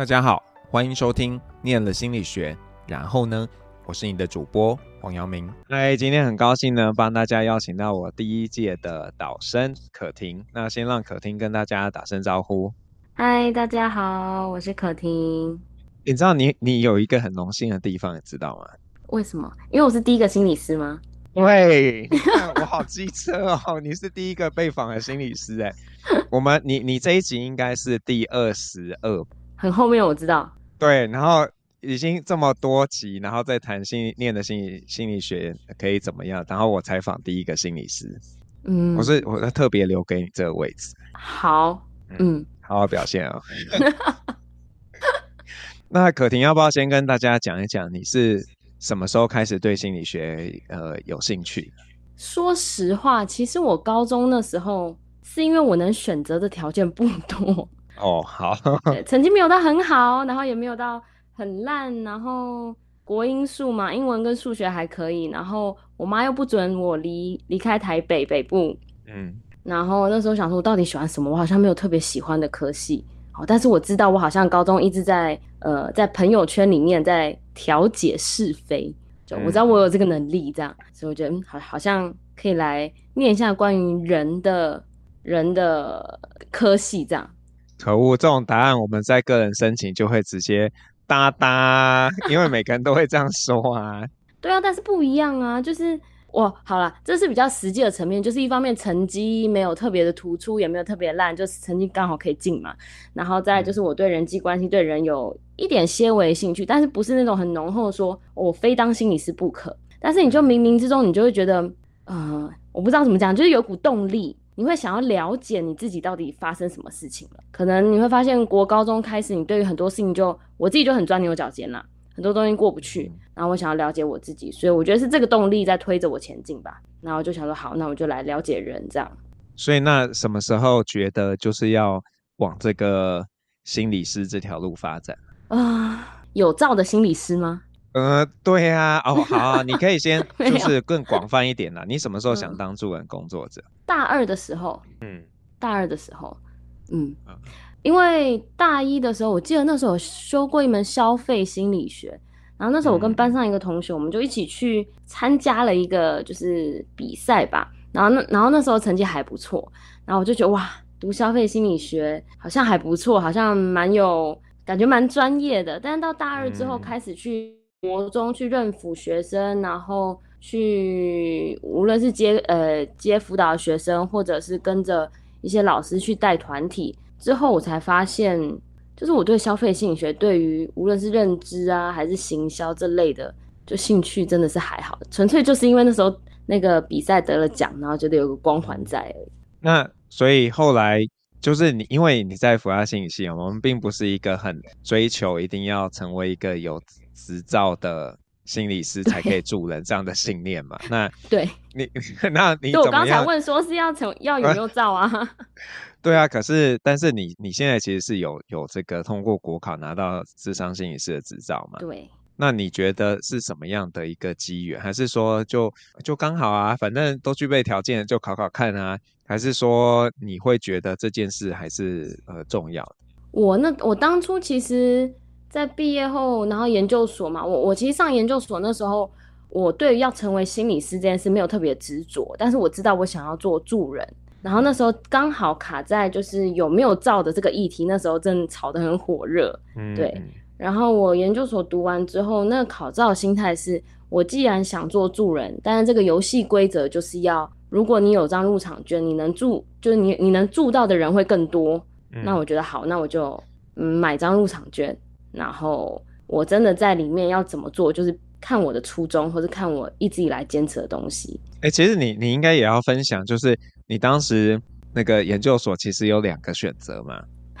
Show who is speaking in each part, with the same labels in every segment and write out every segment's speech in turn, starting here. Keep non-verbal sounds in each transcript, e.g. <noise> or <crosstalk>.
Speaker 1: 大家好，欢迎收听《念了心理学》，然后呢，我是你的主播黄阳明。嗨，今天很高兴呢，帮大家邀请到我第一届的导生可婷。那先让可婷跟大家打声招呼。
Speaker 2: 嗨，大家好，我是可婷。
Speaker 1: 你知道你你有一个很荣幸的地方，你知道吗？
Speaker 2: 为什么？因为我是第一个心理师吗？
Speaker 1: 喂，你看我好机车哦！<laughs> 你是第一个被访的心理师哎。我们你你这一集应该是第二十二。
Speaker 2: 很后面我知道，
Speaker 1: 对，然后已经这么多集，然后再谈心念的心理心理学可以怎么样？然后我采访第一个心理师，嗯，我是我特别留给你这个位置，
Speaker 2: 好，嗯，
Speaker 1: 好好表现哦。<laughs> 那可婷要不要先跟大家讲一讲，你是什么时候开始对心理学呃有兴趣？
Speaker 2: 说实话，其实我高中那时候是因为我能选择的条件不多。
Speaker 1: 哦，好，<laughs>
Speaker 2: 成绩没有到很好，然后也没有到很烂，然后国英数嘛，英文跟数学还可以，然后我妈又不准我离离开台北北部，嗯，然后那时候想说，我到底喜欢什么？我好像没有特别喜欢的科系，好，但是我知道我好像高中一直在呃在朋友圈里面在调解是非，就我知道我有这个能力，这样，所以我觉得好好像可以来念一下关于人的人的科系这样。
Speaker 1: 可恶，这种答案我们在个人申请就会直接哒哒，因为每个人都会这样说啊。<laughs>
Speaker 2: 对啊，但是不一样啊，就是我好了，这是比较实际的层面，就是一方面成绩没有特别的突出，也没有特别烂，就是成绩刚好可以进嘛。然后再就是我对人际关系、对人有一点些微兴趣，但是不是那种很浓厚的说我非当心理师不可。但是你就冥冥之中，你就会觉得，呃，我不知道怎么讲，就是有股动力。你会想要了解你自己到底发生什么事情了？可能你会发现，国高中开始，你对于很多事情就我自己就很钻牛角尖啦，很多东西过不去。然后我想要了解我自己，所以我觉得是这个动力在推着我前进吧。然后我就想说，好，那我就来了解人这样。
Speaker 1: 所以那什么时候觉得就是要往这个心理师这条路发展
Speaker 2: 啊？呃，有照的心理师吗？
Speaker 1: 呃，对呀、啊，哦，好啊，你可以先 <laughs> 就是更广泛一点啦。你什么时候想当助人工作者？
Speaker 2: 大二的时候，嗯，大二的时候，嗯，因为大一的时候，我记得那时候修过一门消费心理学，然后那时候我跟班上一个同学，我们就一起去参加了一个就是比赛吧，然后那然后那时候成绩还不错，然后我就觉得哇，读消费心理学好像还不错，好像蛮有感觉，蛮专业的。但是到大二之后开始去。国中去认辅学生，然后去无论是接呃接辅导学生，或者是跟着一些老师去带团体之后，我才发现，就是我对消费心理学，对于无论是认知啊还是行销这类的，就兴趣真的是还好，纯粹就是因为那时候那个比赛得了奖，然后觉得有个光环在。
Speaker 1: 那所以后来就是你，因为你在辅大心理系，我们并不是一个很追求一定要成为一个有。执照的心理师才可以助人，这样的信念嘛？那 <laughs>
Speaker 2: 对
Speaker 1: 你，<laughs> 那你？
Speaker 2: 我刚才问说是要从要有没有照啊？<laughs>
Speaker 1: 对啊，可是但是你你现在其实是有有这个通过国考拿到智商心理师的执照嘛？
Speaker 2: 对。
Speaker 1: 那你觉得是什么样的一个机缘？还是说就就刚好啊？反正都具备条件，就考考看啊？还是说你会觉得这件事还是呃重要的？
Speaker 2: 我那我当初其实。在毕业后，然后研究所嘛，我我其实上研究所那时候，我对要成为心理师这件事没有特别执着，但是我知道我想要做助人，然后那时候刚好卡在就是有没有照的这个议题，那时候正吵得很火热，嗯，对。然后我研究所读完之后，那个考照的心态是，我既然想做助人，但是这个游戏规则就是要，如果你有张入场券，你能助，就是你你能助到的人会更多，嗯，那我觉得好，那我就嗯买张入场券。然后我真的在里面要怎么做，就是看我的初衷，或是看我一直以来坚持的东西。
Speaker 1: 哎、欸，其实你你应该也要分享，就是你当时那个研究所其实有两个选择嘛？<laughs>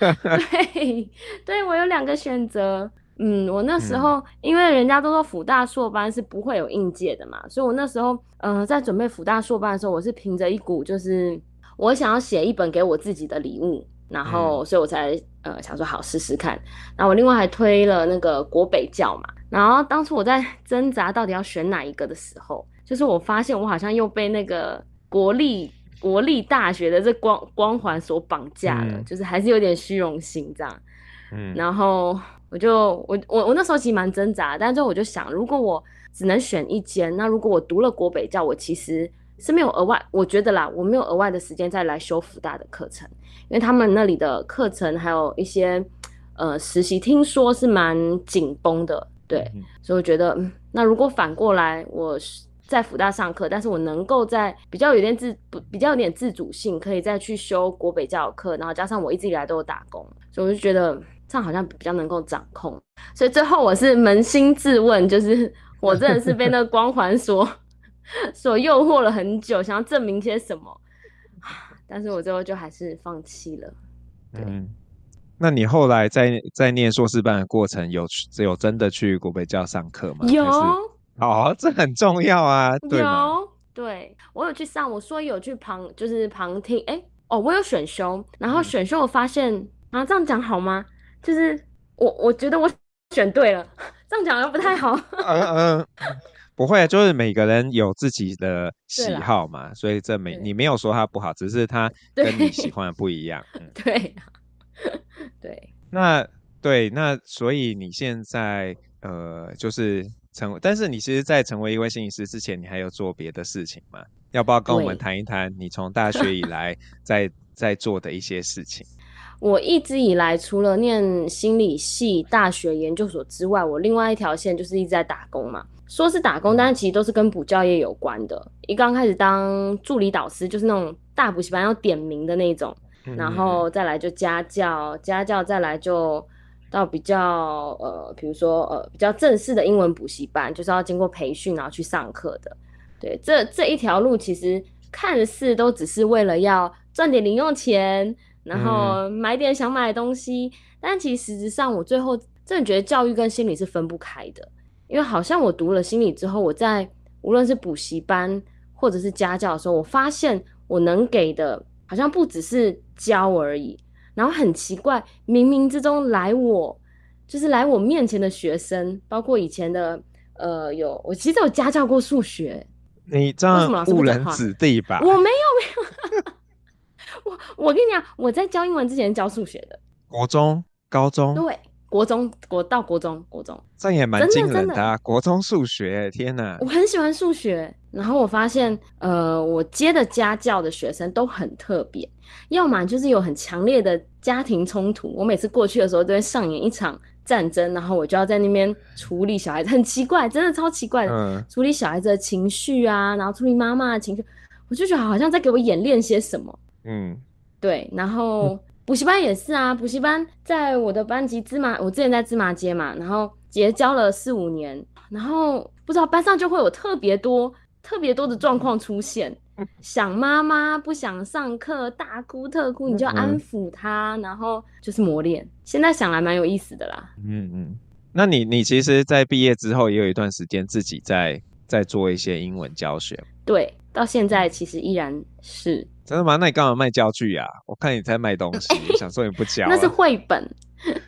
Speaker 2: 对，对我有两个选择。嗯，我那时候、嗯、因为人家都说辅大硕班是不会有应届的嘛，所以我那时候嗯、呃、在准备辅大硕班的时候，我是凭着一股就是我想要写一本给我自己的礼物。然后，所以我才呃想说好试试看。然后我另外还推了那个国北教嘛。然后当初我在挣扎到底要选哪一个的时候，就是我发现我好像又被那个国立国立大学的这光光环所绑架了，嗯、就是还是有点虚荣心这样。嗯，然后我就我我我那时候其实蛮挣扎，但是我就想，如果我只能选一间，那如果我读了国北教，我其实是没有额外，我觉得啦，我没有额外的时间再来修辅大的课程，因为他们那里的课程还有一些呃实习，听说是蛮紧绷的，对，嗯、所以我觉得，那如果反过来，我在辅大上课，但是我能够在比较有点自不比较有点自主性，可以再去修国北教课，然后加上我一直以来都有打工，所以我就觉得。这样好像比较能够掌控，所以最后我是扪心自问，就是 <laughs> 我真的是被那个光环所 <laughs> 所诱惑了很久，想要证明些什么，但是我最后就还是放弃了。
Speaker 1: 嗯，那你后来在在念硕士班的过程，有只有真的去国北教上课吗？
Speaker 2: 有，
Speaker 1: 哦，这很重要啊？
Speaker 2: 有，对，我有去上，我说有去旁，就是旁听，哎，哦，我有选修，然后选修我发现，嗯、啊，这样讲好吗？就是我，我觉得我选对了，<laughs> 这样讲又不太好。
Speaker 1: 嗯嗯，<laughs> 不会，就是每个人有自己的喜好嘛，所以这没你没有说他不好，只是他 <laughs> 跟你喜欢的不一样。<laughs>
Speaker 2: 嗯、对，<laughs> 对。
Speaker 1: 那对，那所以你现在呃，就是成为，但是你其实，在成为一位心理师之前，你还有做别的事情吗？要不要跟我们谈一谈你从大学以来在在做的一些事情？
Speaker 2: 我一直以来除了念心理系、大学研究所之外，我另外一条线就是一直在打工嘛。说是打工，但是其实都是跟补教业有关的。一刚开始当助理导师，就是那种大补习班要点名的那种，然后再来就家教，家教再来就到比较呃，比如说呃比较正式的英文补习班，就是要经过培训然后去上课的。对，这这一条路其实看似都只是为了要赚点零用钱。然后买点想买的东西，嗯、但其实实质上我最后真的觉得教育跟心理是分不开的，因为好像我读了心理之后，我在无论是补习班或者是家教的时候，我发现我能给的好像不只是教而已。然后很奇怪，冥冥之中来我就是来我面前的学生，包括以前的呃有我其实有家教过数学，
Speaker 1: 你这样误人子弟吧？
Speaker 2: 我没有没有。<laughs> 我我跟你讲，我在教英文之前教数学的，
Speaker 1: 国中、高中，
Speaker 2: 对，国中国到国中，国中，
Speaker 1: 这也蛮惊人的啊！国中数学，天哪！
Speaker 2: 我很喜欢数学，然后我发现，呃，我接的家教的学生都很特别，要么就是有很强烈的家庭冲突，我每次过去的时候都会上演一场战争，然后我就要在那边处理小孩子，很奇怪，真的超奇怪的，嗯，处理小孩子的情绪啊，然后处理妈妈的情绪，我就觉得好像在给我演练些什么。嗯，对，然后补习班也是啊，补习班在我的班级芝麻，我之前在芝麻街嘛，然后结交了四五年，然后不知道班上就会有特别多、特别多的状况出现，想妈妈不想上课，大哭特哭，你就安抚他，然后就是磨练。现在想来蛮有意思的啦。
Speaker 1: 嗯嗯，那你你其实，在毕业之后也有一段时间自己在在做一些英文教学，
Speaker 2: 对，到现在其实依然是。
Speaker 1: 真的吗？那你干嘛卖教具啊？我看你在卖东西，欸、想说你不教。<laughs>
Speaker 2: 那是绘本，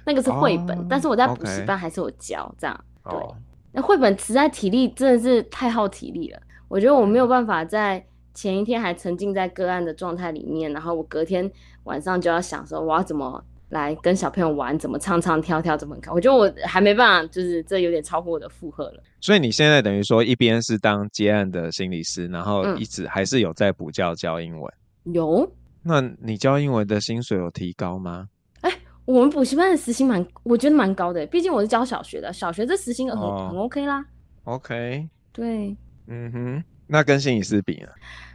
Speaker 2: 那个是绘本，哦、但是我在补习班还是有教这样。对，哦、那绘本实在体力真的是太耗体力了。我觉得我没有办法在前一天还沉浸在个案的状态里面，然后我隔天晚上就要想说我要怎么来跟小朋友玩，怎么唱唱跳跳，怎么看。我觉得我还没办法，就是这有点超乎我的负荷了。
Speaker 1: 所以你现在等于说一边是当接案的心理师，然后一直还是有在补教教英文。
Speaker 2: 有，
Speaker 1: 那你教英文的薪水有提高吗？
Speaker 2: 哎、欸，我们补习班的时薪蛮，我觉得蛮高的，毕竟我是教小学的，小学这时薪很、哦、很 OK 啦。
Speaker 1: OK，
Speaker 2: 对，
Speaker 1: 嗯哼，那跟心理师比呢？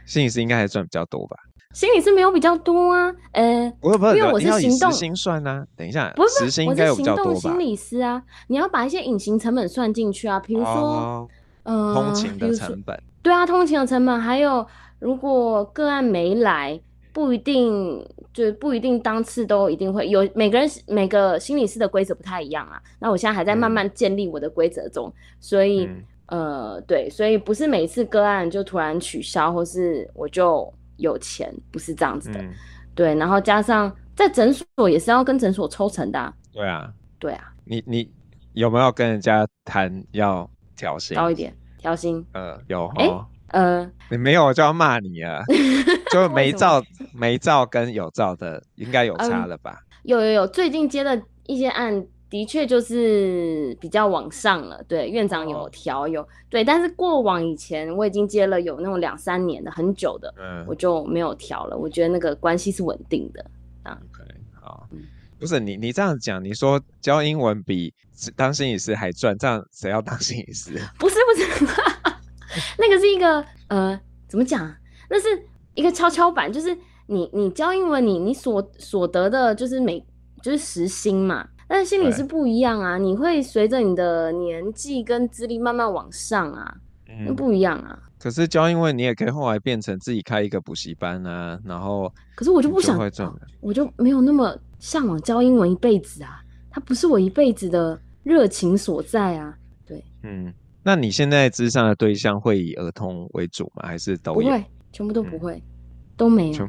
Speaker 1: 心理师应该还赚比较多吧？
Speaker 2: 心理师没有比较多啊，呃，因为我是行动
Speaker 1: 心算呢、啊。等一下，
Speaker 2: 不是，
Speaker 1: 时薪应该有比较多吧？
Speaker 2: 我是行动心理师啊，你要把一些隐形成本算进去啊，比如说，
Speaker 1: 哦、呃，通勤的成本。
Speaker 2: 对啊，通勤的成本还有。如果个案没来，不一定就不一定当次都一定会有。每个人每个心理师的规则不太一样啊。那我现在还在慢慢建立我的规则中，嗯、所以、嗯、呃，对，所以不是每一次个案就突然取消，或是我就有钱，不是这样子的。嗯、对，然后加上在诊所也是要跟诊所抽成的、啊。
Speaker 1: 对啊，
Speaker 2: 对啊。
Speaker 1: 你你有没有跟人家谈要调薪
Speaker 2: 高一点？调薪？
Speaker 1: 呃，有。
Speaker 2: 哎。呃，
Speaker 1: 你没有我就要骂你啊！<laughs> 就没照没照跟有照的应该有差了吧？
Speaker 2: 有有有，最近接的一些案。的确就是比较往上了，对，院长有调有对，但是过往以前我已经接了有那种两三年的很久的，嗯，我就没有调了。我觉得那个关系是稳定的啊。
Speaker 1: OK，好，嗯、不是你你这样讲，你说教英文比当心理师还赚，这样谁要当心理师？
Speaker 2: 不 <laughs> 是不是，<laughs> 那个是一个呃，怎么讲？那是一个跷跷板，就是你你教英文你，你你所所得的就是每就是时薪嘛。但是心理是不一样啊，你会随着你的年纪跟资历慢慢往上啊，那、嗯、不一样啊。
Speaker 1: 可是教英文，你也可以后来变成自己开一个补习班啊，然后。
Speaker 2: 可是我就不想，我就没有那么向往教英文一辈子啊，它不是我一辈子的热情所在啊。对，
Speaker 1: 嗯，那你现在之上的对象会以儿童为主吗？还是都有？
Speaker 2: 不会，全部都不会，嗯、都没有。<laughs>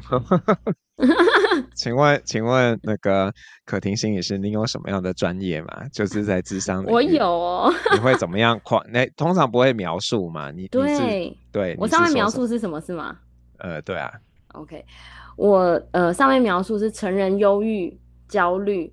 Speaker 1: 请问，请问那个可婷心理师，你有什么样的专业吗？就是在智商里，
Speaker 2: 我有哦。
Speaker 1: 你会怎么样 <laughs> 夸？那通常不会描述嘛？你
Speaker 2: 对
Speaker 1: 你对，
Speaker 2: 我上面描述是什么？是吗？
Speaker 1: 呃，对啊。
Speaker 2: OK，我呃上面描述是成人忧郁、焦虑、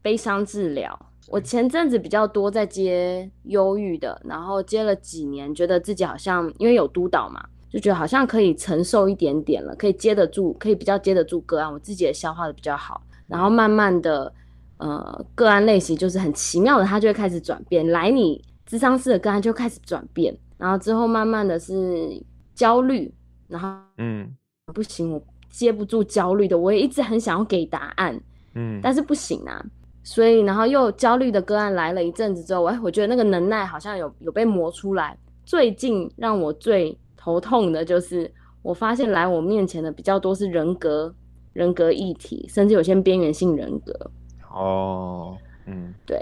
Speaker 2: 悲伤治疗。我前阵子比较多在接忧郁的，然后接了几年，觉得自己好像因为有督导嘛。就觉得好像可以承受一点点了，可以接得住，可以比较接得住个案，我自己也消化的比较好。然后慢慢的，呃，个案类型就是很奇妙的，它就会开始转变。来你智商室的个案就开始转变，然后之后慢慢的是焦虑，然后嗯，不行，我接不住焦虑的，我也一直很想要给答案，嗯，但是不行啊。所以然后又焦虑的个案来了一阵子之后，哎，我觉得那个能耐好像有有被磨出来。最近让我最头痛的就是，我发现来我面前的比较多是人格、人格议题，甚至有些边缘性人格。
Speaker 1: 哦，嗯，
Speaker 2: 对，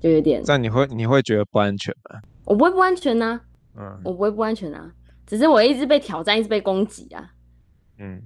Speaker 2: 就有
Speaker 1: 点。但你会你会觉得不安全吗？
Speaker 2: 我不会不安全呐、啊，嗯，我不会不安全啊，只是我一直被挑战，一直被攻击啊。
Speaker 1: 嗯，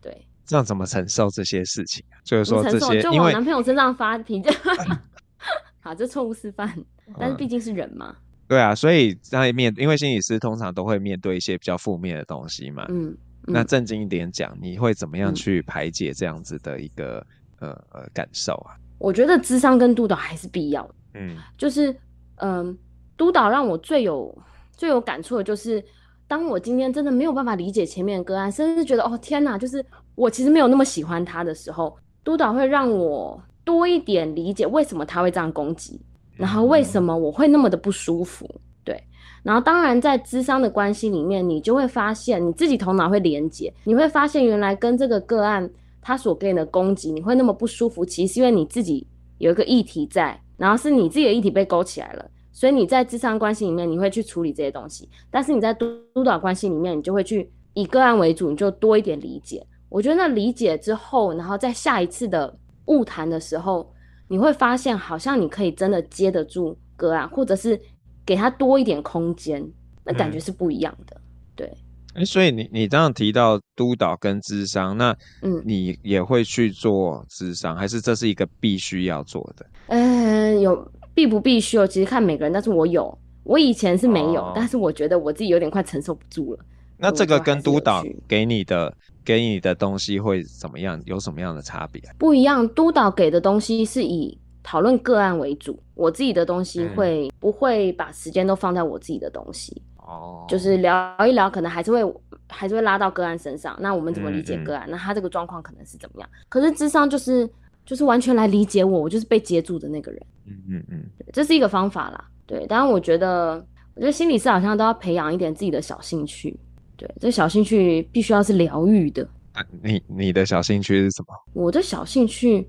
Speaker 2: 对。
Speaker 1: 这样怎么承受这些事情？就是说这些，
Speaker 2: 就往男朋友身上发脾气。<laughs> <laughs> 好，这错误示范，但是毕竟是人嘛。
Speaker 1: 对啊，所以在面，因为心理师通常都会面对一些比较负面的东西嘛。嗯，嗯，那正经一点讲，你会怎么样去排解这样子的一个、嗯、呃呃感受啊？
Speaker 2: 我觉得智商跟督导还是必要的。嗯，就是嗯、呃，督导让我最有最有感触的就是，当我今天真的没有办法理解前面的个案，甚至觉得哦天哪，就是我其实没有那么喜欢他的时候，督导会让我多一点理解为什么他会这样攻击。然后为什么我会那么的不舒服？对，然后当然在咨商的关系里面，你就会发现你自己头脑会连结，你会发现原来跟这个个案他所给你的攻击，你会那么不舒服，其实是因为你自己有一个议题在，然后是你自己的议题被勾起来了，所以你在咨商关系里面你会去处理这些东西，但是你在督督导关系里面，你就会去以个案为主，你就多一点理解。我觉得那理解之后，然后在下一次的晤谈的时候。你会发现，好像你可以真的接得住个案，或者是给他多一点空间，那感觉是不一样的。嗯、对，
Speaker 1: 哎，所以你你这样提到督导跟智商，那嗯，你也会去做智商，还是这是一个必须要做的？
Speaker 2: 嗯，有必不必须哦，其实看每个人。但是我有，我以前是没有，哦、但是我觉得我自己有点快承受不住了。
Speaker 1: 那这个跟督导给你的。给你的东西会怎么样？有什么样的差别？
Speaker 2: 不一样。督导给的东西是以讨论个案为主，我自己的东西会、嗯、不会把时间都放在我自己的东西？哦，就是聊一聊，可能还是会还是会拉到个案身上。那我们怎么理解个案？嗯嗯，那他这个状况可能是怎么样？可是智商就是就是完全来理解我，我就是被接住的那个人。嗯嗯嗯，这是一个方法啦。对，当然我觉得，我觉得心理师好像都要培养一点自己的小兴趣。对，这小兴趣必须要是疗愈的。
Speaker 1: 啊，你你的小兴趣是什么？
Speaker 2: 我的小兴趣，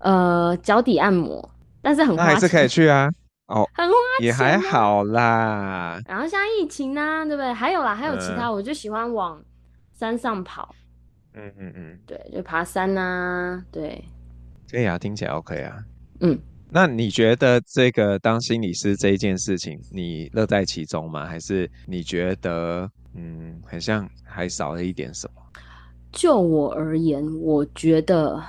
Speaker 2: 呃，脚底按摩，但是很花钱。
Speaker 1: 那还是可以去啊。哦，
Speaker 2: 很花钱，
Speaker 1: 也还好啦。
Speaker 2: 然后像疫情啊，对不对？还有啦，还有其他，嗯、我就喜欢往山上跑。嗯嗯嗯，对，就爬山啊，对。
Speaker 1: 可以啊，听起来 OK 啊。
Speaker 2: 嗯，
Speaker 1: 那你觉得这个当心理师这一件事情，你乐在其中吗？还是你觉得？嗯，很像还少了一点什么。
Speaker 2: 就我而言，我觉得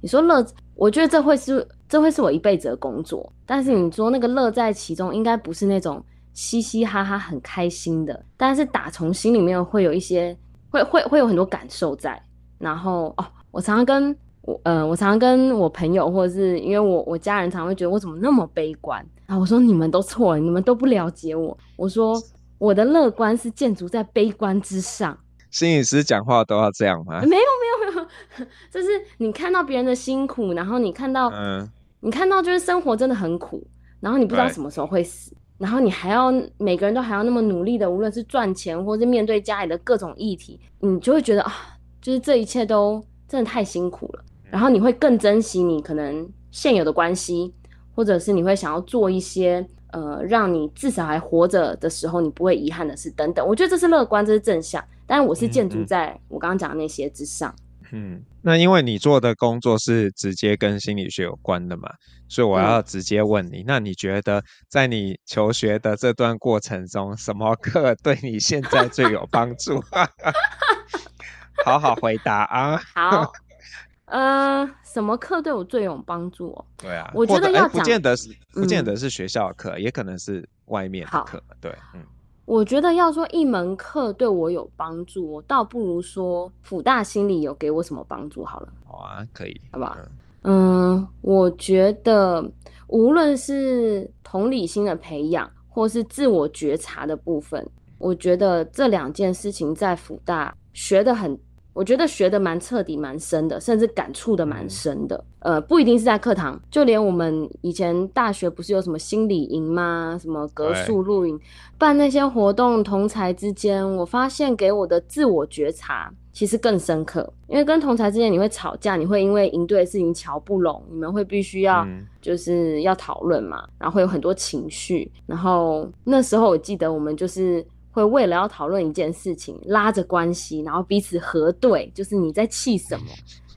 Speaker 2: 你说乐，我觉得这会是这会是我一辈子的工作。但是你说那个乐在其中，应该不是那种嘻嘻哈哈很开心的，但是打从心里面会有一些，会会会有很多感受在。然后哦，我常常跟我呃，我常常跟我朋友，或者是因为我我家人常常会觉得我怎么那么悲观啊？我说你们都错了，你们都不了解我。我说我的乐观是建筑在悲观之上。
Speaker 1: 心理师讲话都要这样吗？
Speaker 2: 没有没有没有，<laughs> 就是你看到别人的辛苦，然后你看到，嗯，你看到就是生活真的很苦，然后你不知道什么时候会死，然后你还要每个人都还要那么努力的，无论是赚钱或是面对家里的各种议题，你就会觉得啊，就是这一切都真的太辛苦了。然后你会更珍惜你可能现有的关系，或者是你会想要做一些呃，让你至少还活着的时候你不会遗憾的事等等。我觉得这是乐观，这是正向。但是我是建筑在我刚刚讲的那些之上。
Speaker 1: 嗯，那因为你做的工作是直接跟心理学有关的嘛，所以我要直接问你，嗯、那你觉得在你求学的这段过程中，什么课对你现在最有帮助？<laughs> 好好回答啊！
Speaker 2: 好。呃，什么课对我最有帮助？哦？
Speaker 1: 对啊，
Speaker 2: 我觉得要讲，
Speaker 1: 不见得是，不见得是学校的课，嗯，也可能是外面的课。对，嗯，
Speaker 2: 我觉得要说一门课对我有帮助，我倒不如说辅大心理有给我什么帮助好了。
Speaker 1: 好啊，可以，
Speaker 2: 好不好？嗯，嗯，我觉得无论是同理心的培养，或是自我觉察的部分，我觉得这两件事情在辅大学的很。我觉得学的蛮彻底、蛮深的，甚至感触的蛮深的。呃，不一定是在课堂，就连我们以前大学不是有什么心理营吗？什么格数露营，办那些活动，同才之间，我发现给我的自我觉察其实更深刻。因为跟同才之间你会吵架，你会因为营队的事情瞧不拢，你们会必须要就是要讨论嘛，然后会有很多情绪。然后那时候我记得我们就是。会为了要讨论一件事情，拉着关系，然后彼此核对，就是你在气什么？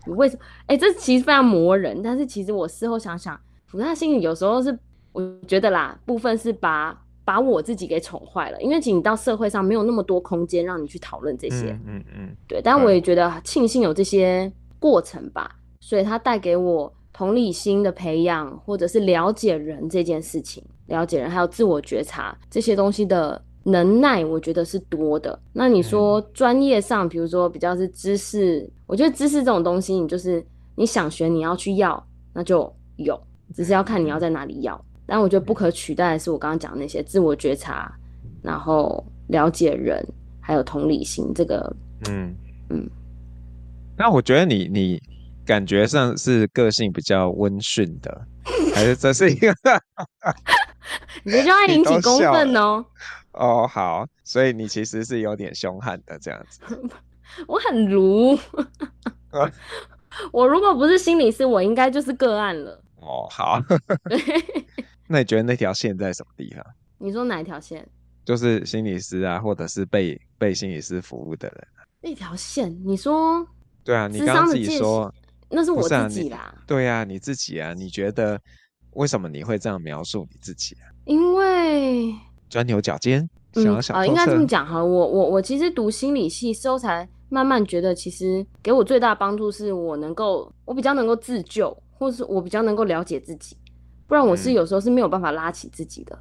Speaker 2: 你为什么？哎、欸，这其实非常磨人。但是其实我事后想想，辅大心里有时候是我觉得啦，部分是把把我自己给宠坏了，因为其实你到社会上没有那么多空间让你去讨论这些。嗯嗯，嗯，对。但我也觉得庆幸有这些过程吧，所以它带给我同理心的培养，或者是了解人这件事情，了解人还有自我觉察这些东西的。能耐我觉得是多的。那你说专业上，比如说比较是知识，我觉得知识这种东西，你就是你想学，你要去要，那就有，只是要看你要在哪里要。但我觉得不可取代的是我刚刚讲那些自我觉察，然后了解人，还有同理心。这个，嗯嗯。
Speaker 1: 那我觉得你你感觉上是个性比较温驯的，还是这是一个？<laughs>
Speaker 2: 你这就要引起公愤哦。
Speaker 1: 哦，好，所以你其实是有点凶悍的这样子。<laughs>
Speaker 2: 我很如，<laughs> 我如果不是心理师，我应该就是个案了。
Speaker 1: 哦，好。<laughs> 那你觉得那条线在什么地方？
Speaker 2: 你说哪一条线？
Speaker 1: 就是心理师啊，或者是被被心理师服务的人。
Speaker 2: 那条线，你说？
Speaker 1: 对啊，你刚刚自己说，
Speaker 2: 那是我自己啦。
Speaker 1: 啊、对啊，你自己啊，你觉得为什么你会这样描述你自己啊？
Speaker 2: 因为。
Speaker 1: 钻牛角尖，
Speaker 2: 嗯啊、呃，应该这么讲哈。我我我其实读心理系之后，才慢慢觉得，其实给我最大的帮助是我能够，我比较能够自救，或是我比较能够了解自己。不然我是有时候是没有办法拉起自己的。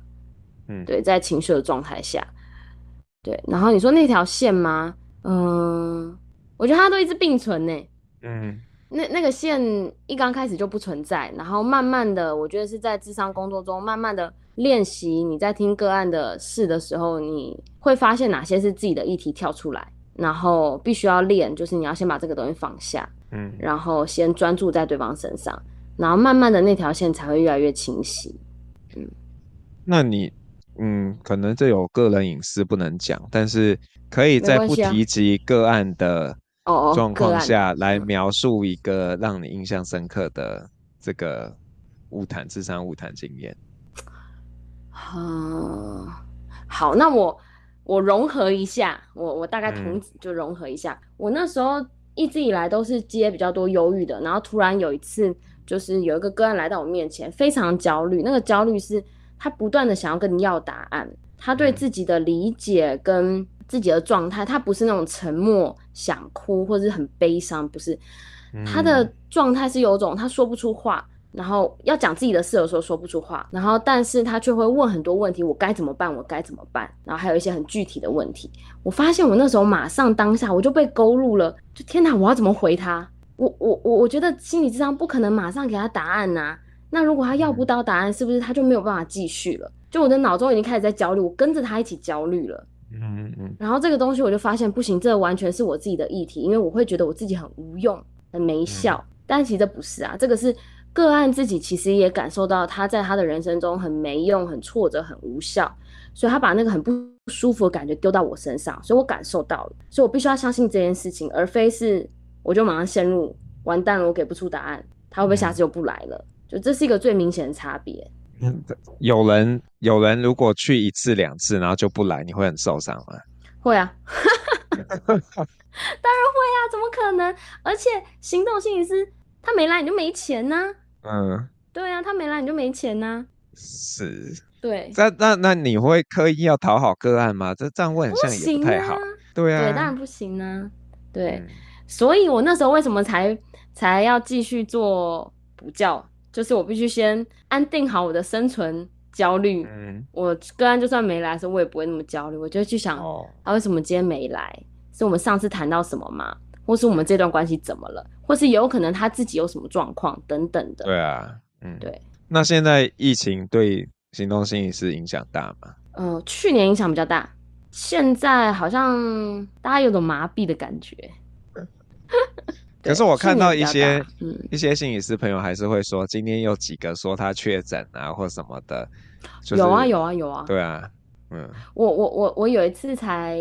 Speaker 2: 嗯，对，在情绪的状态下，对。然后你说那条线吗？嗯，我觉得它都一直并存呢。嗯，那那个线一刚开始就不存在，然后慢慢的，我觉得是在智商工作中，慢慢的。练习你在听个案的事的时候，你会发现哪些是自己的议题跳出来，然后必须要练，就是你要先把这个东西放下，嗯，然后先专注在对方身上，然后慢慢的那条线才会越来越清晰。嗯，
Speaker 1: 那你，嗯，可能这有个人隐私不能讲，但是可以在不提及个案的状况下来描述一个让你印象深刻的这个物谈、智商物谈经验。
Speaker 2: 嗯，好，那我我融合一下，我我大概同就融合一下。嗯。我那时候一直以来都是接比较多忧郁的，然后突然有一次，就是有一个个案来到我面前，非常焦虑。那个焦虑是他不断的想要跟你要答案，他对自己的理解跟自己的状态，他不是那种沉默、想哭或者是很悲伤，不是，他的状态是有种他说不出话。然后要讲自己的事的时候说不出话，然后但是他却会问很多问题，我该怎么办？我该怎么办？然后还有一些很具体的问题。我发现我那时候马上当下我就被勾入了，就天哪，我要怎么回他？我我我我觉得心理智商不可能马上给他答案呐、啊。那如果他要不到答案，是不是他就没有办法继续了？就我的脑中已经开始在焦虑，我跟着他一起焦虑了。嗯嗯嗯。然后这个东西我就发现不行，这完全是我自己的议题，因为我会觉得我自己很无用、很没效。嗯、但其实这不是啊，这个是个案自己其实也感受到他在他的人生中很没用、很挫折、很无效，所以他把那个很不舒服的感觉丢到我身上，所以我感受到了，所以我必须要相信这件事情，而非是我就马上陷入完蛋了，我给不出答案，他会不会下次就不来了？嗯就这是一个最明显的差别。
Speaker 1: 嗯，有人有人如果去一次两次，然后就不来，你会很受伤吗？
Speaker 2: 会啊，<laughs> 当然会啊，怎么可能？而且行动心理师他没来你就没钱呢、啊。嗯，对啊，他没来你就没钱呢、啊。
Speaker 1: 是，
Speaker 2: 对。
Speaker 1: 那那那你会刻意要讨好个案吗？这这样问很像也不太好。
Speaker 2: 啊
Speaker 1: 对啊，
Speaker 2: 对，当然不行啊。对，嗯、所以我那时候为什么才才要继续做补教？就是我必须先安定好我的生存焦虑。嗯，我个案就算没来的时候，我也不会那么焦虑。我就去想，哦，他为什么今天没来？是我们上次谈到什么吗？或是我们这段关系怎么了？或是有可能他自己有什么状况等等的。
Speaker 1: 对啊，嗯，
Speaker 2: 对。
Speaker 1: 那现在疫情对行动心理师影响大吗？
Speaker 2: 呃，去年影响比较大，现在好像大家有种麻痹的感觉。<laughs>
Speaker 1: 可是我看到一些、嗯、一些心理师朋友还是会说，今天有几个说他确诊啊，或什么的，就是。
Speaker 2: 有啊有啊有啊。
Speaker 1: 对啊，嗯。
Speaker 2: 我我我我有一次才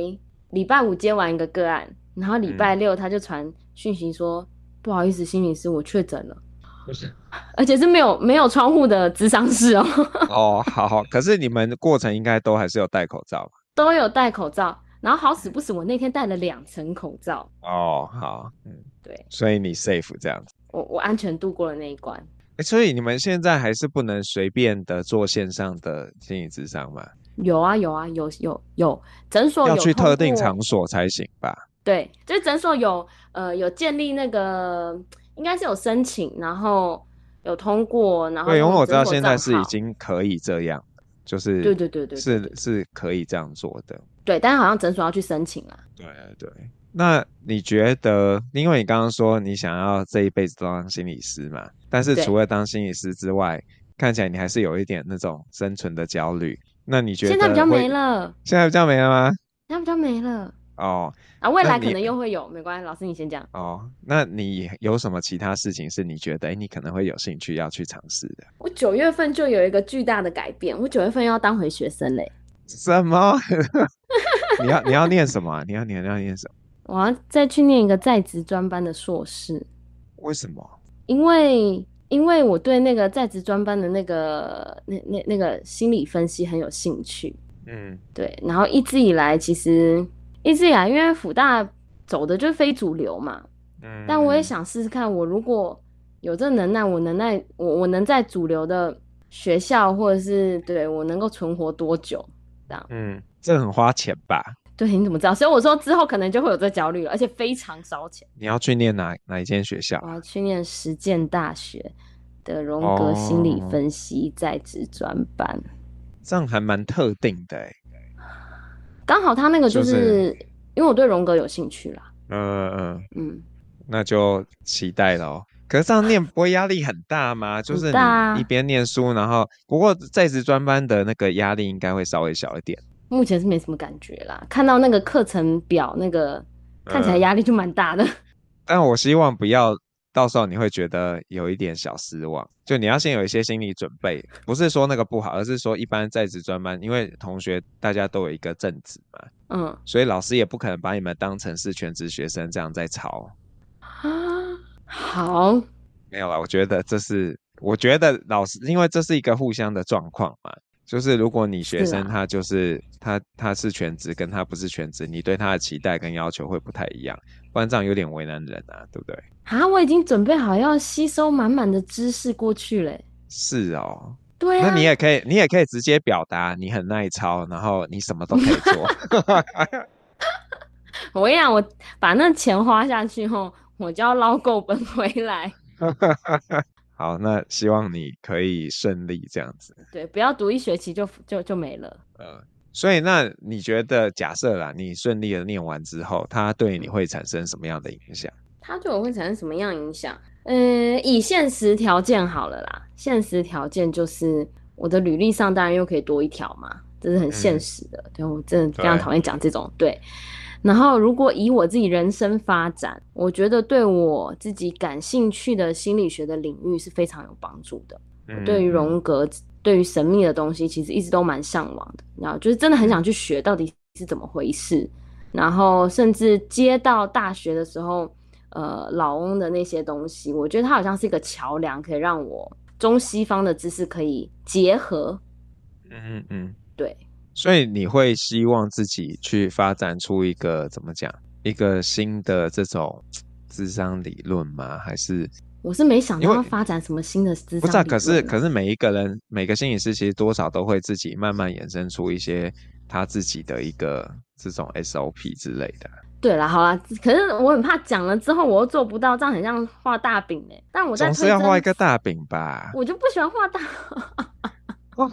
Speaker 2: 礼拜五接完一个个案，然后礼拜六他就传讯息说，嗯、不好意思，心理师我确诊了。不是。而且是没有没有窗户的智商室哦。
Speaker 1: 哦，好好。可是你们过程应该都还是有戴口罩吧。
Speaker 2: 都有戴口罩。然后好死不死，我那天戴了两层口罩。
Speaker 1: 哦，好，嗯，
Speaker 2: 对，
Speaker 1: 所以你 safe 这样子，
Speaker 2: 我我安全度过了那一关。
Speaker 1: 欸，所以你们现在还是不能随便的做线上的心理咨商吗？
Speaker 2: 有啊，有啊，有有有诊所有
Speaker 1: 要去特定场所才行吧？
Speaker 2: 对，就是诊所有呃有建立那个，应该是有申请，然后有通过，然后
Speaker 1: 对，因为我知道现在是已经可以这样，就是
Speaker 2: 对对对对，
Speaker 1: 是是可以这样做的。
Speaker 2: 对，但是好像诊所要去申请啊。
Speaker 1: 对对，那你觉得，因为你刚刚说你想要这一辈子都当心理师嘛？但是除了当心理师之外，看起来你还是有一点那种生存的焦虑。那你觉得现
Speaker 2: 在比较没了？
Speaker 1: 现在比较没了吗？
Speaker 2: 现在比较没了。
Speaker 1: 哦，
Speaker 2: 啊，未来可能又会有，没关系，老师你先讲。
Speaker 1: 哦，那你有什么其他事情是你觉得，哎，你可能会有兴趣要去尝试的？
Speaker 2: 我九月份就有一个巨大的改变，我九月份要当回学生嘞。
Speaker 1: 什么？<laughs> 你要你要念什么啊？你要你要念什么？<laughs>
Speaker 2: 我要再去念一个在职专班的硕士。
Speaker 1: 为什么？
Speaker 2: 因为因为我对那个在职专班的那个那那那个心理分析很有兴趣。嗯，对。然后一直以来，其实一直以来，因为辅大走的就是非主流嘛。嗯。但我也想试试看，我如果有这能耐，我能耐我我能在主流的学校，或者是对我能够存活多久？这样，
Speaker 1: 嗯，这很花钱吧？
Speaker 2: 对，你怎么知道？所以我说之后可能就会有这焦虑了，而且非常烧钱。
Speaker 1: 你要去念哪哪一间学校？
Speaker 2: 我要去念实践大学的荣格心理分析在职专班。哦，
Speaker 1: 这样还蛮特定的哎。
Speaker 2: 刚好他那个就是，就是，因为我对荣格有兴趣啦。
Speaker 1: 嗯嗯嗯，嗯，那就期待咯。可是这样念不会压力很大吗？<laughs> 就是你一边念书，然后不过在职专班的那个压力应该会稍微小一点。
Speaker 2: 目前是没什么感觉啦，看到那个课程表，那个看起来压力就蛮大的。嗯。<laughs>
Speaker 1: 但我希望不要到时候你会觉得有一点小失望。就你要先有一些心理准备，不是说那个不好，而是说一般在职专班，因为同学大家都有一个正职嘛，嗯，所以老师也不可能把你们当成是全职学生这样在操。<gasps>
Speaker 2: 好，
Speaker 1: 没有啦。我觉得这是，我觉得老师，因为这是一个互相的状况嘛。就是如果你学生他就是，是他他是全职，跟他不是全职，你对他的期待跟要求会不太一样，不然这样有点为难人啊，对不对？
Speaker 2: 啊，我已经准备好要吸收满满的知识过去嘞。
Speaker 1: 是哦，
Speaker 2: 对啊，
Speaker 1: 那你也可以，你也可以直接表达你很耐操，然后你什么都可以做。<laughs>
Speaker 2: 我跟你讲，我把那钱花下去后。我就要捞够本回来。<laughs>
Speaker 1: 好，那希望你可以顺利这样子。
Speaker 2: 对，不要读一学期就就就没了。
Speaker 1: 呃，所以那你觉得，假设啦，你顺利的念完之后，它对你会产生什么样的影响？
Speaker 2: 它对我会产生什么样影响？呃，以现实条件好了啦，现实条件就是我的履历上当然又可以多一条嘛，这是很现实的。嗯、对，我真的非常讨厌讲这种对。对，然后如果以我自己人生发展，我觉得对我自己感兴趣的心理学的领域是非常有帮助的。嗯、对于荣格，对于神秘的东西，其实一直都蛮向往的。然后就是真的很想去学到底是怎么回事。然后甚至接到大学的时候，呃，老翁的那些东西，我觉得它好像是一个桥梁，可以让我中西方的知识可以结合。
Speaker 1: 嗯嗯嗯，
Speaker 2: 对。
Speaker 1: 所以你会希望自己去发展出一个怎么讲，一个新的这种智商理论吗？还是？
Speaker 2: 我是没想到要发展什么新的咨商。不是啊，
Speaker 1: 可是可是每一个人，每个心理师其实多少都会自己慢慢衍生出一些他自己的一个。这种 SOP 之类的，
Speaker 2: 对啦，好啦，可是我很怕讲了之后我又做不到，这样很像画大饼哎。但我在
Speaker 1: 总是要画一个大饼吧，
Speaker 2: 我就不喜欢画大。<laughs>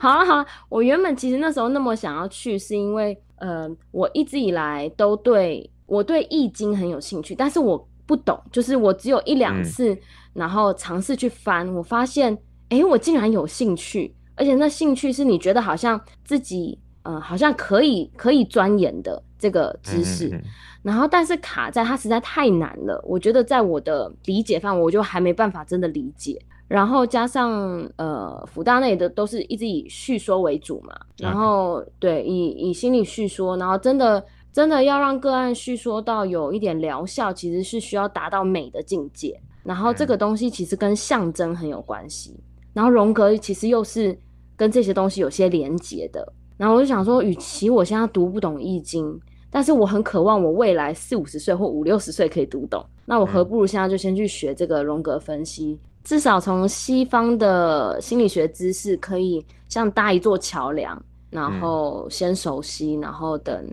Speaker 2: 好了好了，我原本其实那时候那么想要去，是因为呃，我一直以来都对我对易经很有兴趣，但是我不懂，就是我只有一两次，嗯、然后尝试去翻，我发现，哎，我竟然有兴趣，而且那兴趣是你觉得好像自己。嗯、呃，好像可以可以钻研的这个知识，嗯嗯嗯，然后但是卡在它实在太难了，我觉得在我的理解范围，我就还没办法真的理解。然后加上呃，辅大内的都是一直以叙说为主嘛，然后对以以心理叙说，然后真的真的要让个案叙说到有一点疗效，其实是需要达到美的境界。然后这个东西其实跟象征很有关系，然后荣格其实又是跟这些东西有些连结的。然后我就想说，与其我现在读不懂易经，但是我很渴望我未来四五十岁或五六十岁可以读懂，那我何不如现在就先去学这个荣格分析，至少从西方的心理学知识可以像搭一座桥梁，然后先熟悉，然后等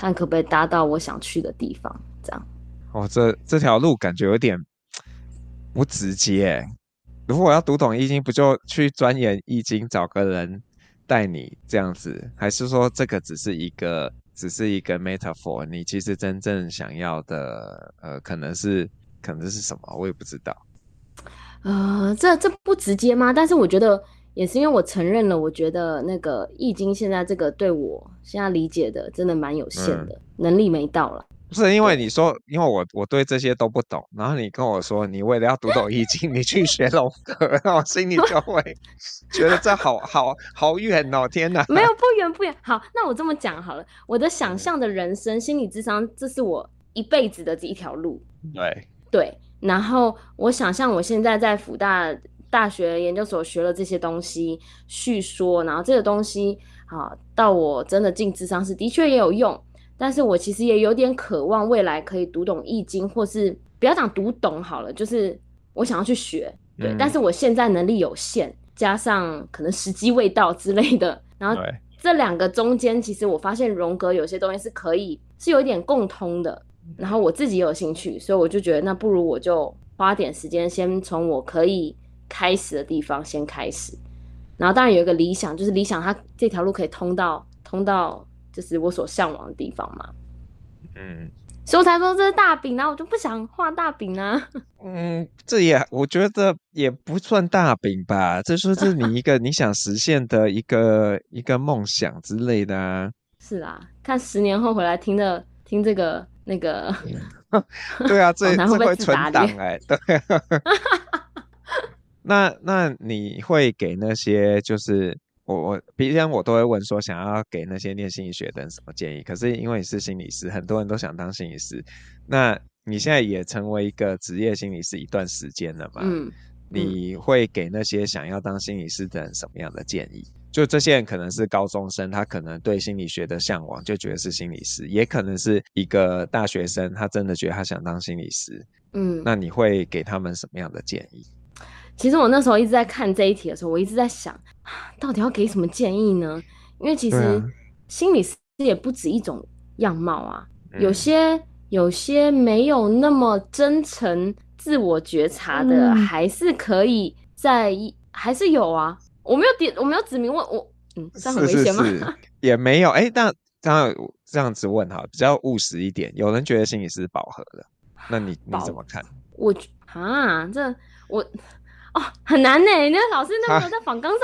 Speaker 2: 看可不可以搭到我想去的地方，这样。
Speaker 1: 哦，这这条路感觉有点不直接。如果我要读懂易经，不就去钻研易经，找个人？带你这样子，还是说这个只是一个，只是一个 metaphor？你其实真正想要的，呃，可能是，可能是什么？我也不知道。
Speaker 2: 呃，这这不直接吗？但是我觉得也是因为我承认了，我觉得那个易经现在这个对我现在理解的真的蛮有限的，嗯、能力没到了。
Speaker 1: 不是因为你说，因为我我对这些都不懂，然后你跟我说，你为了要读懂易经，你去学龙格，然后我心里就会 <laughs> 觉得这好好好远哦，天哪！
Speaker 2: 没有不远不远。好，那我这么讲好了，我的想象的人生心理智商，这是我一辈子的这一条路。
Speaker 1: 对
Speaker 2: 对，然后我想象我现在在福大大学研究所学了这些东西，叙说，然后这个东西好到我真的进智商是，的确也有用。但是我其实也有点渴望未来可以读懂易经，或是不要讲读懂好了，就是我想要去学，对。嗯、但是我现在能力有限，加上可能时机未到之类的，然后这两个中间，其实我发现荣格有些东西是可以是有一点共通的，然后我自己有兴趣，所以我就觉得那不如我就花点时间，先从我可以开始的地方先开始，然后当然有一个理想，就是理想它这条路可以通到通到。就是我所向往的地方嘛，嗯，所以我才说这是大饼啊，我就不想画大饼啊。
Speaker 1: 嗯，这也我觉得也不算大饼吧，这说是你一个 <laughs> 你想实现的一个一个梦想之类的啊。
Speaker 2: 是啊，看十年后回来听的听这个那个，
Speaker 1: 对啊，这 <laughs> 这会存档哎，对。<laughs> 那那你会给那些就是。我我平常我都会问说，想要给那些念心理学的人什么建议？可是因为你是心理师，很多人都想当心理师。那你现在也成为一个职业心理师一段时间了嘛？嗯，你会给那些想要当心理师的人什么样的建议？就这些人可能是高中生，他可能对心理学的向往就觉得是心理师，也可能是一个大学生，他真的觉得他想当心理师。嗯，那你会给他们什么样的建议？
Speaker 2: 其实我那时候一直在看这一题的时候，我一直在想，<sighs> 到底要给什么建议呢？因为其实心理师也不止一种样貌啊，有些有些没有那么真诚、自我觉察的，还是可以在，还是有啊。我没有点，我没有指明问我，嗯，这样很危险吗？
Speaker 1: 是是是，也没有。哎，那当然这样子问哈，比较务实一点。有人觉得心理师饱和了。那你你怎么看？
Speaker 2: 我啊，这我哦很难呢。那个老师那个在访纲上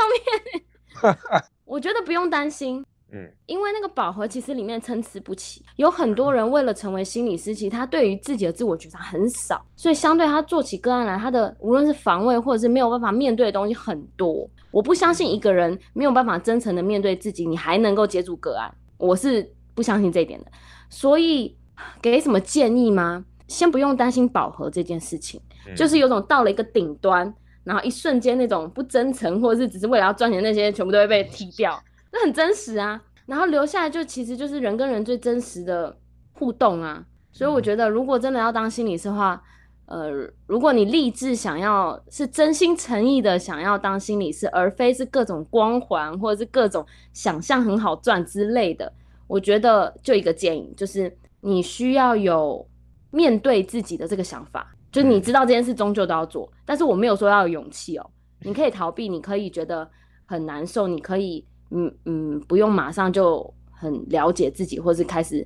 Speaker 2: 面，<laughs> 我觉得不用担心。嗯，因为那个饱和其实里面参差不齐，有很多人为了成为心理师，其实他对于自己的自我觉察很少，所以相对他做起个案来，他的无论是防卫或者是没有办法面对的东西很多。我不相信一个人没有办法真诚的面对自己，你还能够接住个案，我是不相信这一点的。所以给什么建议吗？先不用担心饱和这件事情，就是有种到了一个顶端，然后一瞬间那种不真诚或者是只是为了要赚钱那些，全部都会被踢掉。那很真实啊，然后留下来就其实就是人跟人最真实的互动啊，所以我觉得如果真的要当心理师的话，呃，如果你立志想要是真心诚意的想要当心理师，而非是各种光环或者是各种想象很好赚之类的，我觉得就一个建议，就是你需要有面对自己的这个想法，就你知道这件事终究都要做，但是我没有说要有勇气哦，你可以逃避，你可以觉得很难受，你可以。嗯嗯，不用马上就很了解自己，或是开始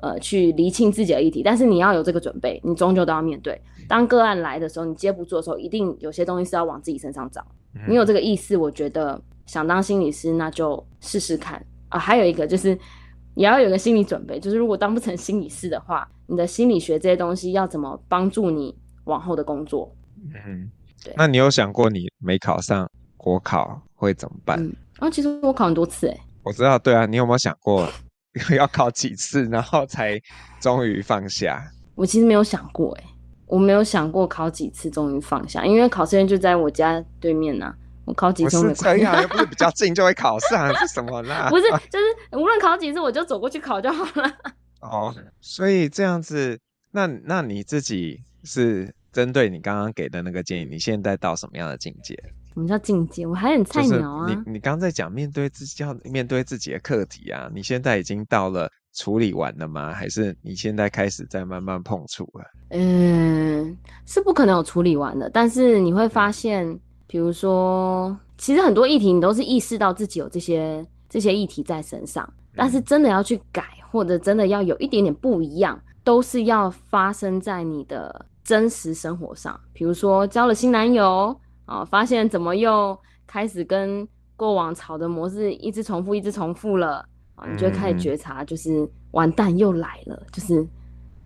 Speaker 2: 呃去厘清自己的议题，但是你要有这个准备，你终究都要面对。当个案来的时候，你接不住的时候，一定有些东西是要往自己身上找。你有这个意识，我觉得想当心理师，那就试试看啊。还有一个就是，也要有个心理准备，就是如果当不成心理师的话，你的心理学这些东西要怎么帮助你往后的工作？
Speaker 1: 嗯，对。那你有想过你没考上国考会怎么办？
Speaker 2: 嗯啊，其实我考很多次哎，
Speaker 1: 我知道，对啊，你有没有想过 <laughs> 要考几次，然后才终于放下？
Speaker 2: 我其实没有想过哎，我没有想过考几次终于放下，因为考试院就在我家对面呐、啊，我考几次都没考。
Speaker 1: 这样又不是比较近就会考上，是什么啦？<laughs>
Speaker 2: 不是，<laughs> 就是无论考几次，我就走过去考就好了。
Speaker 1: 哦，所以这样子，那那你自己是针对你刚刚给的那个建议，你现在到什么样的境界？
Speaker 2: 什么叫境界？我还很菜鸟啊！
Speaker 1: 就是、你你刚在讲面对自己要面对自己的课题啊，你现在已经到了处理完了吗？还是你现在开始在慢慢碰触了？
Speaker 2: 嗯，是不可能有处理完的。但是你会发现，比如说，其实很多议题你都是意识到自己有这些这些议题在身上，但是真的要去改，或者真的要有一点点不一样，都是要发生在你的真实生活上。比如说交了新男友。啊，发现怎么又开始跟过往吵的模式一直重复，一直重复了啊？你就会开始觉察，就是完蛋又来了，就是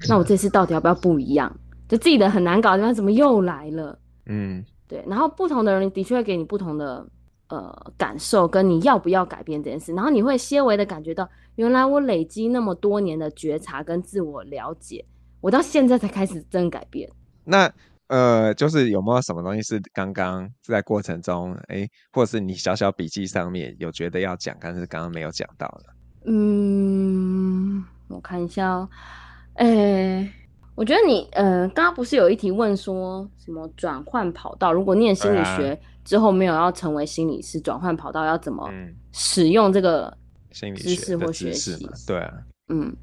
Speaker 2: 那我这次到底要不要不一样？就自己的很难搞的地方怎么又来了？嗯，对。然后不同的人的确会给你不同的呃感受，跟你要不要改变这件事。然后你会些微的感觉到，原来我累积那么多年的觉察跟自我了解，我到现在才开始真改变。
Speaker 1: 那。呃，就是有没有什么东西是刚刚在过程中，哎、欸，或者是你小小笔记上面有觉得要讲，但是刚刚没有讲到的？
Speaker 2: 嗯，我看一下哦，哎、欸，我觉得你，呃，刚刚不是有一题问说什么转换跑道？如果念心理学之后没有要成为心理师，转换、啊、跑道要怎么使用这个知识或学习？
Speaker 1: 对啊，
Speaker 2: 嗯，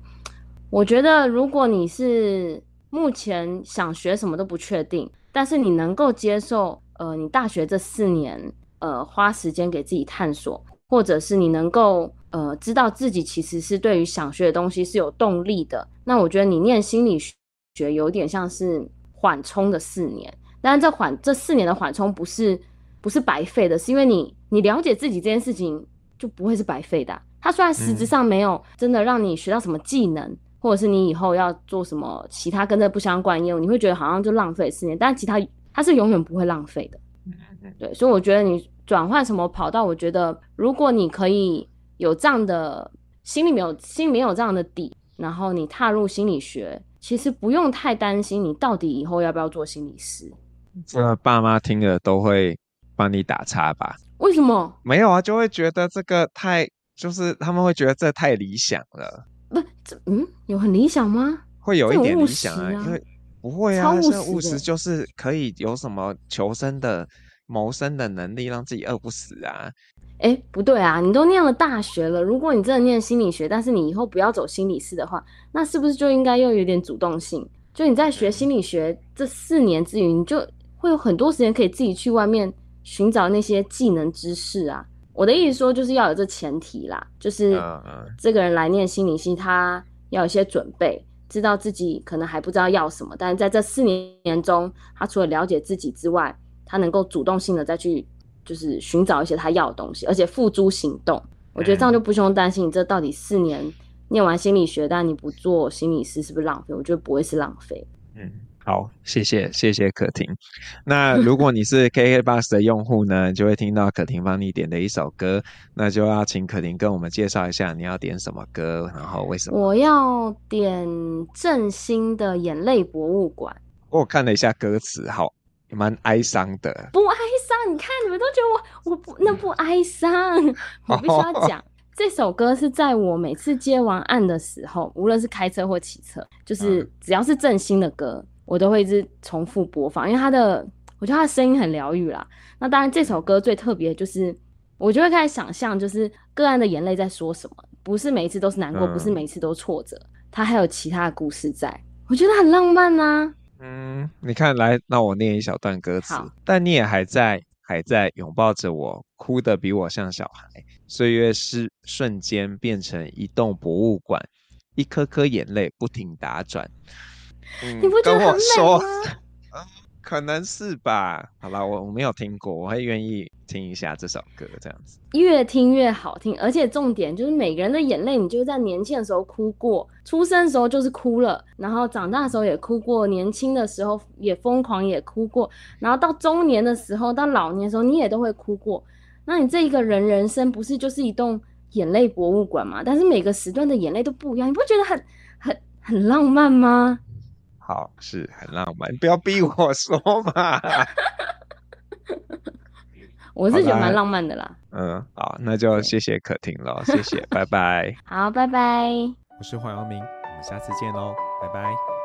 Speaker 2: 我觉得如果你是。目前想学什么都不确定，但是你能够接受，呃，你大学这四年，呃，花时间给自己探索，或者是你能够，呃，知道自己其实是对于想学的东西是有动力的。那我觉得你念心理学有点像是缓冲的四年，但是这缓这四年的缓冲不是不是白费的，是因为你你了解自己这件事情就不会是白费的啊。它虽然实质上没有真的让你学到什么技能。嗯或者是你以后要做什么其他跟这不相关业务，你会觉得好像就浪费四年，但其他它是永远不会浪费的。对，所以我觉得你转换什么跑道，我觉得如果你可以有这样的心里没有心里没有这样的底，然后你踏入心理学，其实不用太担心你到底以后要不要做心理师。
Speaker 1: 这爸妈听了都会帮你打叉吧？
Speaker 2: 为什么？
Speaker 1: 没有啊，就会觉得这个太就是他们会觉得这太理想了。
Speaker 2: 不，这嗯，有很理想吗？
Speaker 1: 会有一点理想啊，因为不会啊，超务实的。务实就是可以有什么求生的、谋生的能力，让自己饿不死啊。
Speaker 2: 哎、欸，不对啊，你都念了大学了，如果你真的念心理学，但是你以后不要走心理师的话，那是不是就应该又有点主动性？就你在学心理学这四年之余，你就会有很多时间可以自己去外面寻找那些技能知识啊。我的意思说，就是要有这前提啦，就是这个人来念心理系，他要有一些准备，知道自己可能还不知道要什么，但是在这四年中，他除了了解自己之外，他能够主动性的再去就是寻找一些他要的东西，而且付诸行动。我觉得这样就不用担心你这到底四年念完心理学，但你不做心理师是不是浪费？我觉得不会是浪费。
Speaker 1: 嗯。好，谢谢谢谢可婷。那如果你是 KKBOX 的用户呢，就会听到可婷帮你点的一首歌，那就要请可婷跟我们介绍一下你要点什么歌，然后为什么？
Speaker 2: 我要点郑兴的《眼泪博物馆》。
Speaker 1: 我看了一下歌词，好，蛮哀伤的。
Speaker 2: 不哀伤，你看你们都觉得我我不那不哀伤，<laughs> 我必须要讲这首歌是在我每次接完案的时候，无论是开车或骑车，就是只要是郑兴的歌。我都会一直重复播放，因为他的，我觉得他的声音很疗愈啦。那当然，这首歌最特别的就是，我就会开始想象，就是个案的眼泪在说什么，不是每一次都是难过，嗯、不是每一次都挫折，他还有其他的故事在，我觉得很浪漫呐、啊。
Speaker 1: 嗯，你看来，那我念一小段歌词。但你也还在，还在拥抱着我，哭得比我像小孩。岁月是瞬间变成一栋博物馆，一颗颗眼泪不停打转。
Speaker 2: 嗯、你不觉得很美
Speaker 1: 吗？<laughs> 可能是吧。好吧，我我没有听过，我会愿意听一下这首歌，这样子。
Speaker 2: 越听越好听，而且重点就是每个人的眼泪，你就在年轻的时候哭过，出生的时候就是哭了，然后长大的时候也哭过，年轻的时候也疯狂也哭过，然后到中年的时候，到老年的时候，你也都会哭过。那你这一个人人生不是就是一栋眼泪博物馆吗？但是每个时段的眼泪都不一样，你不觉得很很很浪漫吗？
Speaker 1: 好，是很浪漫，你不要逼我 <laughs> 说嘛。<laughs>
Speaker 2: 我是觉得蛮浪漫的啦。
Speaker 1: 嗯，好，那就谢谢可婷了，谢谢，拜拜。
Speaker 2: 好，拜拜。
Speaker 1: 我是黄耀明，我们下次见喽，拜拜。